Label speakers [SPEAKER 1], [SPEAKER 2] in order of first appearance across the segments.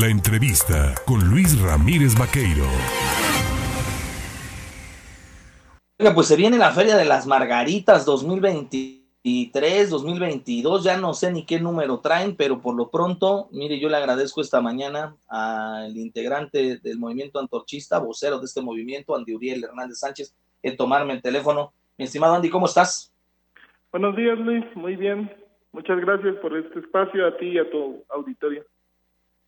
[SPEAKER 1] La entrevista con Luis Ramírez Vaqueiro.
[SPEAKER 2] Pues se viene la Feria de las Margaritas 2023, 2022, ya no sé ni qué número traen, pero por lo pronto, mire, yo le agradezco esta mañana al integrante del movimiento antorchista, vocero de este movimiento, Andy Uriel Hernández Sánchez, en tomarme el teléfono. Mi estimado Andy, ¿cómo estás?
[SPEAKER 3] Buenos días, Luis, muy bien. Muchas gracias por este espacio a ti y a tu auditorio.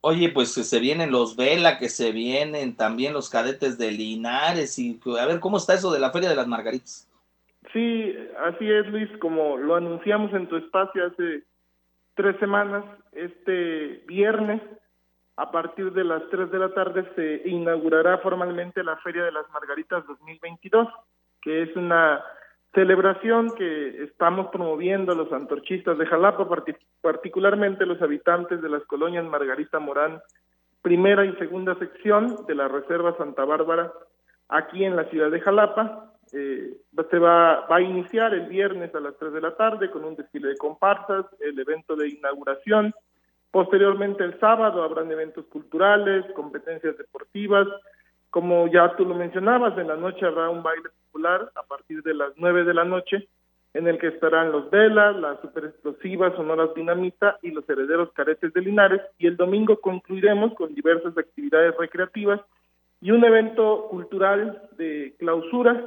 [SPEAKER 2] Oye, pues que se vienen los Vela, que se vienen también los cadetes de Linares y a ver cómo está eso de la Feria de las Margaritas.
[SPEAKER 3] Sí, así es, Luis, como lo anunciamos en tu espacio hace tres semanas, este viernes a partir de las tres de la tarde se inaugurará formalmente la Feria de las Margaritas 2022, que es una celebración que estamos promoviendo los antorchistas de Jalapa, particularmente los habitantes de las colonias Margarita Morán, primera y segunda sección de la Reserva Santa Bárbara, aquí en la ciudad de Jalapa. Eh, se va, va a iniciar el viernes a las 3 de la tarde con un desfile de comparsas, el evento de inauguración. Posteriormente el sábado habrán eventos culturales, competencias deportivas, como ya tú lo mencionabas, en la noche habrá un baile popular a partir de las 9 de la noche, en el que estarán los Velas, las super explosivas, sonoras dinamita y los herederos caretes de Linares. Y el domingo concluiremos con diversas actividades recreativas y un evento cultural de clausura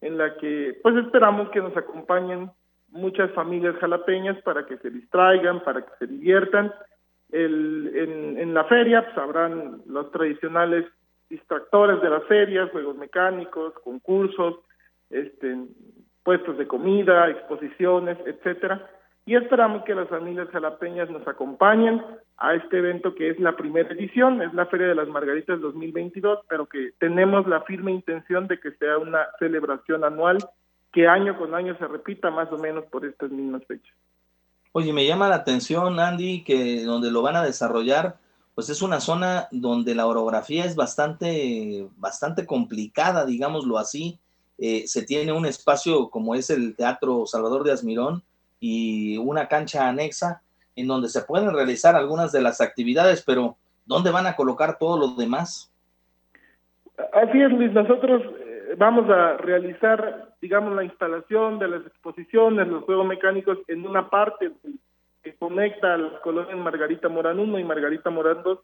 [SPEAKER 3] en la que pues esperamos que nos acompañen muchas familias jalapeñas para que se distraigan, para que se diviertan. El, en, en la feria pues, habrán los tradicionales distractores de las ferias, juegos mecánicos, concursos, este, puestos de comida, exposiciones, etcétera. Y esperamos que las familias jalapeñas nos acompañen a este evento que es la primera edición, es la Feria de las Margaritas 2022, pero que tenemos la firme intención de que sea una celebración anual que año con año se repita más o menos por estas mismas fechas.
[SPEAKER 2] Oye, me llama la atención, Andy, que donde lo van a desarrollar pues es una zona donde la orografía es bastante, bastante complicada, digámoslo así. Eh, se tiene un espacio como es el Teatro Salvador de Asmirón y una cancha anexa en donde se pueden realizar algunas de las actividades, pero ¿dónde van a colocar todo lo demás?
[SPEAKER 3] Así es, Luis, nosotros eh, vamos a realizar, digamos, la instalación de las exposiciones, los juegos mecánicos en una parte que conecta a las colonias Margarita Morán 1 y Margarita Morán 2,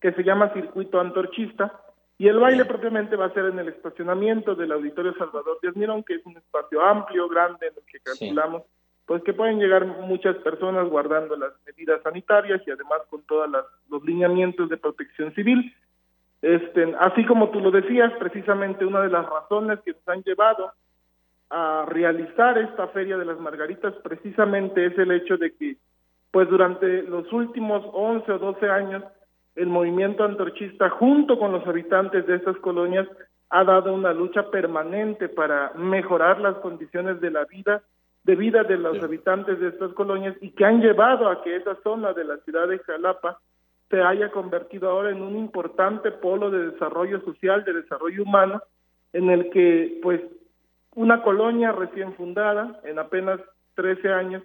[SPEAKER 3] que se llama Circuito Antorchista, y el baile propiamente va a ser en el estacionamiento del Auditorio Salvador de Mirón, que es un espacio amplio, grande, en el que calculamos pues que pueden llegar muchas personas guardando las medidas sanitarias y además con todos los lineamientos de protección civil. Este, así como tú lo decías, precisamente una de las razones que nos han llevado a realizar esta Feria de las Margaritas precisamente es el hecho de que pues durante los últimos 11 o 12 años, el movimiento antorchista, junto con los habitantes de estas colonias, ha dado una lucha permanente para mejorar las condiciones de la vida, de vida de los habitantes de estas colonias y que han llevado a que esa zona de la ciudad de Jalapa se haya convertido ahora en un importante polo de desarrollo social, de desarrollo humano, en el que pues una colonia recién fundada, en apenas 13 años,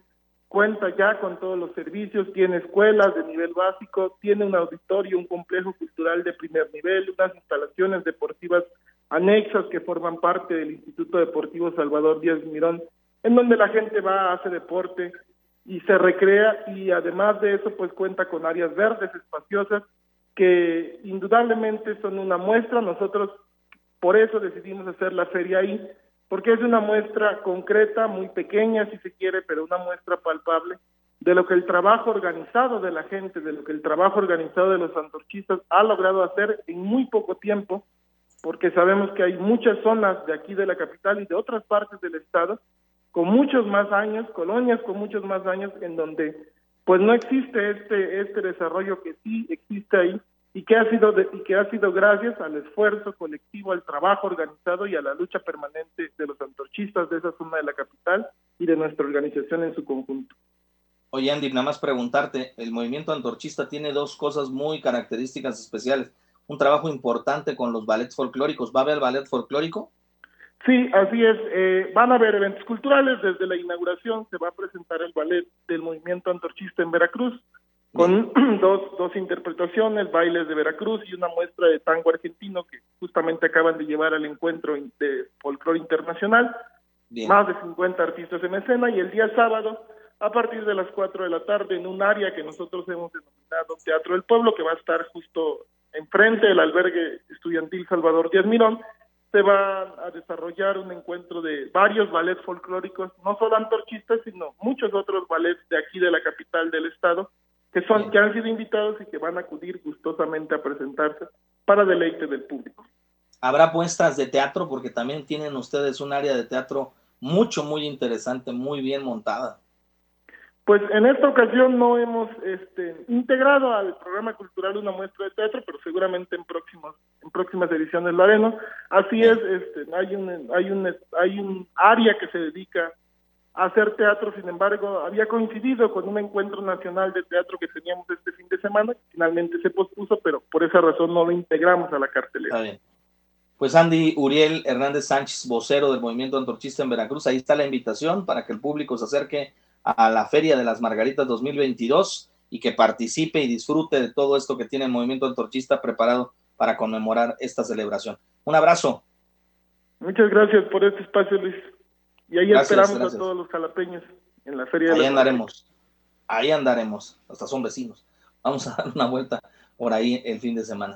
[SPEAKER 3] cuenta ya con todos los servicios, tiene escuelas de nivel básico, tiene un auditorio, un complejo cultural de primer nivel, unas instalaciones deportivas anexas que forman parte del Instituto Deportivo Salvador Díaz Mirón, en donde la gente va, hace deporte y se recrea y además de eso pues cuenta con áreas verdes espaciosas que indudablemente son una muestra, nosotros por eso decidimos hacer la feria ahí, porque es una muestra concreta, muy pequeña si se quiere, pero una muestra palpable de lo que el trabajo organizado de la gente, de lo que el trabajo organizado de los antorchistas ha logrado hacer en muy poco tiempo, porque sabemos que hay muchas zonas de aquí de la capital y de otras partes del estado con muchos más años, colonias con muchos más años en donde pues no existe este este desarrollo que sí existe ahí y que ha sido y que ha sido gracias al esfuerzo colectivo, al trabajo organizado y a la lucha permanente de los antorchistas de esa zona de la capital y de nuestra organización en su conjunto.
[SPEAKER 2] Oye Andy, nada más preguntarte, el movimiento antorchista tiene dos cosas muy características especiales, un trabajo importante con los ballets folclóricos, ¿va a haber ballet folclórico?
[SPEAKER 3] Sí, así es. Eh, van a haber eventos culturales. Desde la inauguración se va a presentar el ballet del movimiento antorchista en Veracruz con dos, dos interpretaciones, bailes de Veracruz y una muestra de tango argentino que justamente acaban de llevar al encuentro de folclore internacional. Más de 50 artistas en escena y el día sábado, a partir de las 4 de la tarde, en un área que nosotros hemos denominado Teatro del Pueblo, que va a estar justo enfrente del albergue estudiantil Salvador Díaz Mirón, se va a desarrollar un encuentro de varios ballets folclóricos, no solo antorchistas, sino muchos otros ballets de aquí de la capital del estado, que son que han sido invitados y que van a acudir gustosamente a presentarse para deleite del público.
[SPEAKER 2] Habrá puestas de teatro porque también tienen ustedes un área de teatro mucho muy interesante, muy bien montada.
[SPEAKER 3] Pues en esta ocasión no hemos este, integrado al programa cultural una muestra de teatro, pero seguramente en próximos en próximas ediciones lo haremos. Así es, este, hay un hay un hay un área que se dedica a hacer teatro, sin embargo, había coincidido con un encuentro nacional de teatro que teníamos este fin de semana, que finalmente se pospuso, pero por esa razón no lo integramos a la cartelera.
[SPEAKER 2] Está bien. Pues Andy Uriel Hernández Sánchez, vocero del Movimiento Antorchista en Veracruz, ahí está la invitación para que el público se acerque a la Feria de las Margaritas 2022 y que participe y disfrute de todo esto que tiene el movimiento antorchista preparado para conmemorar esta celebración. Un abrazo.
[SPEAKER 3] Muchas gracias por este espacio, Luis. Y ahí esperamos a todos los jalapeños en la Feria de
[SPEAKER 2] Ahí andaremos. Ahí andaremos. Hasta son vecinos. Vamos a dar una vuelta por ahí el fin de semana.